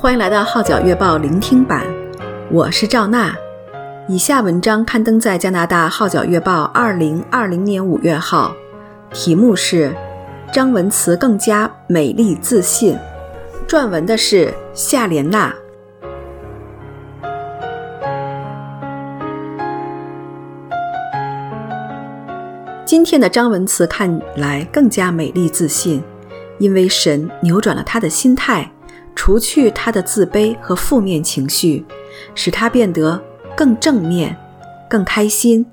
欢迎来到《号角月报》聆听版，我是赵娜。以下文章刊登在加拿大《号角月报》二零二零年五月号，题目是《张文慈更加美丽自信》，撰文的是夏莲娜。今天的张文慈看来更加美丽自信，因为神扭转了她的心态。除去他的自卑和负面情绪，使他变得更正面、更开心，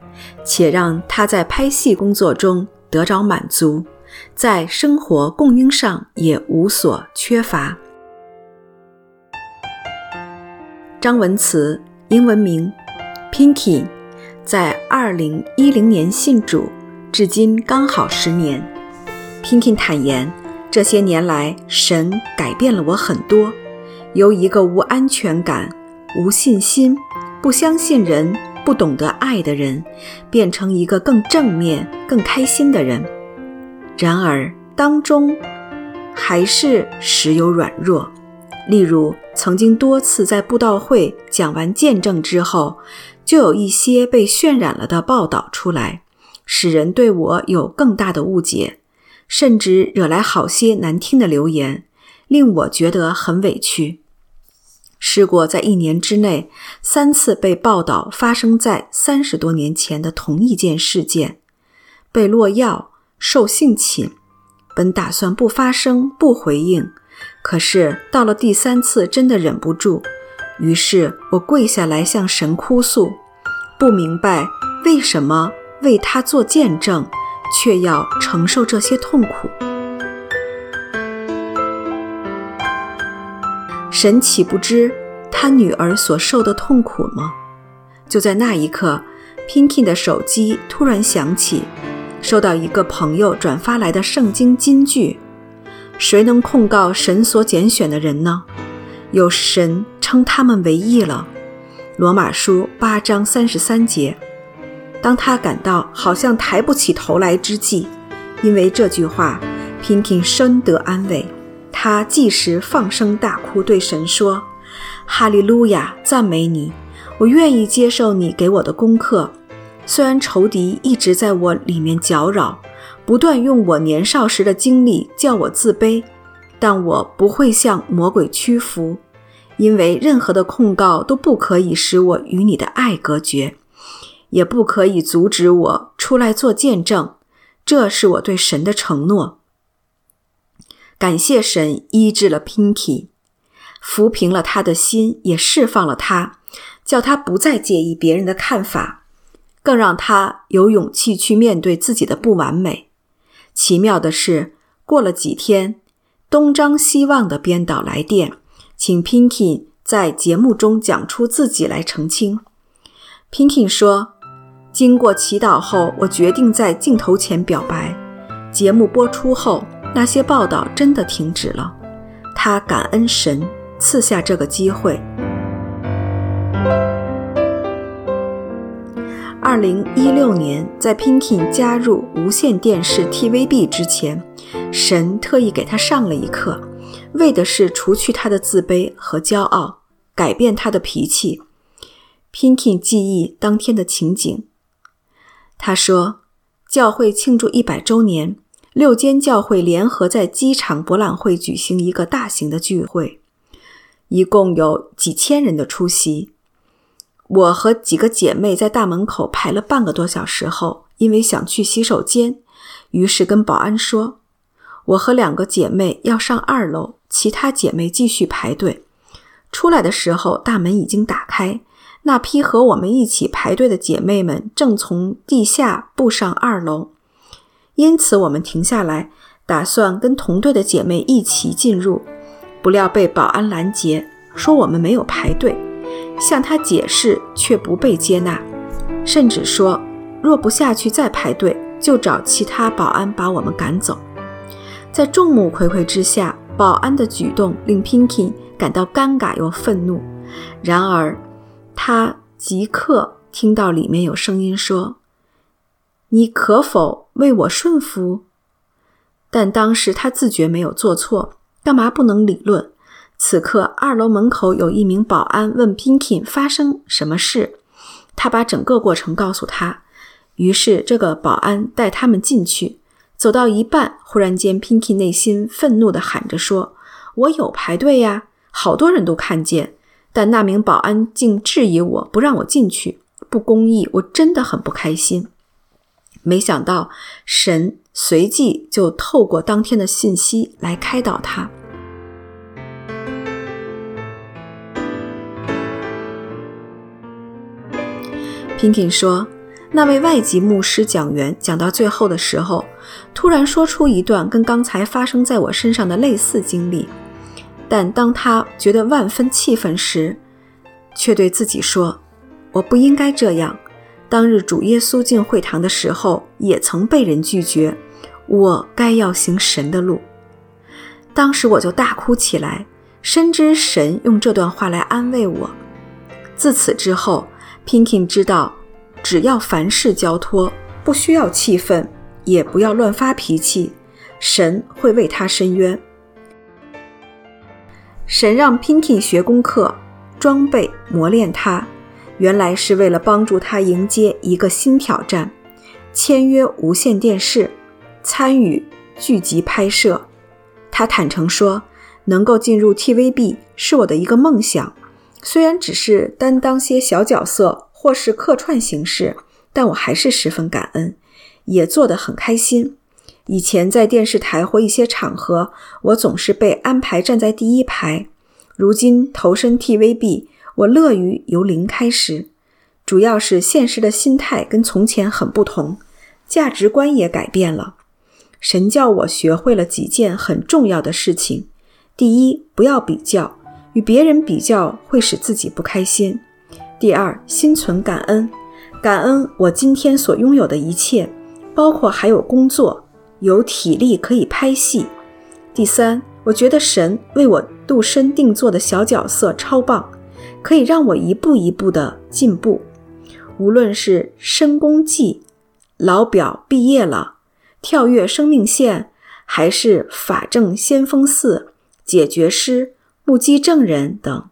且让他在拍戏工作中得着满足，在生活供应上也无所缺乏。张文慈，英文名 Pinky，在二零一零年信主，至今刚好十年。Pinky 坦言。这些年来，神改变了我很多，由一个无安全感、无信心、不相信人、不懂得爱的人，变成一个更正面、更开心的人。然而，当中还是时有软弱。例如，曾经多次在布道会讲完见证之后，就有一些被渲染了的报道出来，使人对我有更大的误解。甚至惹来好些难听的留言，令我觉得很委屈。试过在一年之内三次被报道发生在三十多年前的同一件事件，被落药、受性侵，本打算不发声、不回应，可是到了第三次真的忍不住，于是我跪下来向神哭诉，不明白为什么为他做见证。却要承受这些痛苦，神岂不知他女儿所受的痛苦吗？就在那一刻，Pinky 的手机突然响起，收到一个朋友转发来的圣经金句：“谁能控告神所拣选的人呢？有神称他们为义了。”罗马书八章三十三节。当他感到好像抬不起头来之际，因为这句话，Pinky 深得安慰。他即时放声大哭，对神说：“哈利路亚，赞美你！我愿意接受你给我的功课。虽然仇敌一直在我里面搅扰，不断用我年少时的经历叫我自卑，但我不会向魔鬼屈服，因为任何的控告都不可以使我与你的爱隔绝。”也不可以阻止我出来做见证，这是我对神的承诺。感谢神医治了 Pinky，抚平了他的心，也释放了他，叫他不再介意别人的看法，更让他有勇气去面对自己的不完美。奇妙的是，过了几天，东张西望的编导来电，请 Pinky 在节目中讲出自己来澄清。Pinky 说。经过祈祷后，我决定在镜头前表白。节目播出后，那些报道真的停止了。他感恩神赐下这个机会。二零一六年，在 Pinky 加入无线电视 TVB 之前，神特意给他上了一课，为的是除去他的自卑和骄傲，改变他的脾气。Pinky 记忆当天的情景。他说：“教会庆祝一百周年，六间教会联合在机场博览会举行一个大型的聚会，一共有几千人的出席。我和几个姐妹在大门口排了半个多小时后，因为想去洗手间，于是跟保安说，我和两个姐妹要上二楼，其他姐妹继续排队。出来的时候，大门已经打开。”那批和我们一起排队的姐妹们正从地下步上二楼，因此我们停下来，打算跟同队的姐妹一起进入，不料被保安拦截，说我们没有排队，向他解释却不被接纳，甚至说若不下去再排队，就找其他保安把我们赶走。在众目睽睽之下，保安的举动令 Pinky 感到尴尬又愤怒，然而。他即刻听到里面有声音说：“你可否为我顺服？”但当时他自觉没有做错，干嘛不能理论？此刻，二楼门口有一名保安问 Pinkin 发生什么事，他把整个过程告诉他。于是，这个保安带他们进去。走到一半，忽然间，Pinkin 内心愤怒地喊着说：“我有排队呀，好多人都看见，但那名保安竟质疑我，不让我进去，不公义，我真的很不开心。”没想到，神随即就透过当天的信息来开导他。Pinkin 说：“那位外籍牧师讲员讲到最后的时候，突然说出一段跟刚才发生在我身上的类似经历。但当他觉得万分气愤时，却对自己说：‘我不应该这样。’当日主耶稣进会堂的时候，也曾被人拒绝。我该要行神的路。当时我就大哭起来，深知神用这段话来安慰我。自此之后。” pinki 知道，只要凡事交托，不需要气愤，也不要乱发脾气，神会为他伸冤。神让 Pinky 学功课、装备、磨练他，原来是为了帮助他迎接一个新挑战——签约无线电视，参与剧集拍摄。他坦诚说：“能够进入 TVB 是我的一个梦想。”虽然只是担当些小角色或是客串形式，但我还是十分感恩，也做得很开心。以前在电视台或一些场合，我总是被安排站在第一排。如今投身 TVB，我乐于由零开始。主要是现实的心态跟从前很不同，价值观也改变了。神叫我学会了几件很重要的事情：第一，不要比较。与别人比较会使自己不开心。第二，心存感恩，感恩我今天所拥有的一切，包括还有工作，有体力可以拍戏。第三，我觉得神为我度身定做的小角色超棒，可以让我一步一步的进步。无论是《申公记》、老表毕业了、跳跃生命线，还是法证先锋四、解决师。目击证人等，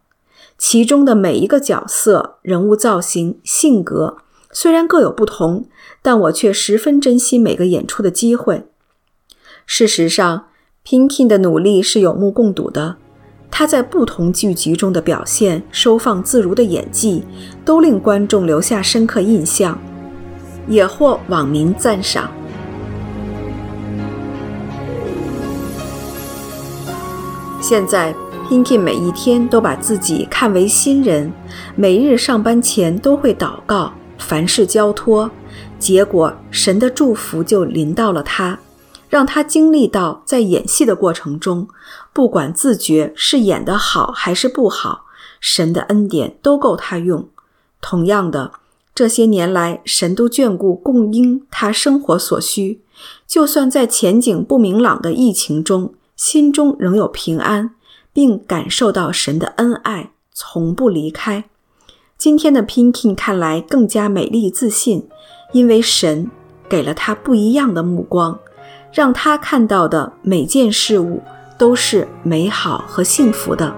其中的每一个角色、人物造型、性格，虽然各有不同，但我却十分珍惜每个演出的机会。事实上，Pinkin 的努力是有目共睹的。他在不同剧集中的表现、收放自如的演技，都令观众留下深刻印象，也获网民赞赏。现在。Pinkin 每一天都把自己看为新人，每日上班前都会祷告，凡事交托，结果神的祝福就临到了他，让他经历到在演戏的过程中，不管自觉是演得好还是不好，神的恩典都够他用。同样的，这些年来，神都眷顾供应他生活所需，就算在前景不明朗的疫情中，心中仍有平安。并感受到神的恩爱，从不离开。今天的 Pinkin 看来更加美丽自信，因为神给了他不一样的目光，让他看到的每件事物都是美好和幸福的。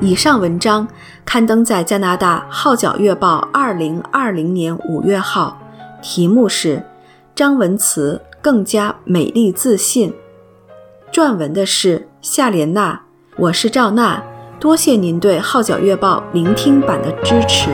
以上文章刊登在加拿大《号角月报》二零二零年五月号，题目是《张文慈更加美丽自信》，撰文的是夏莲娜。我是赵娜，多谢您对《号角月报》聆听版的支持。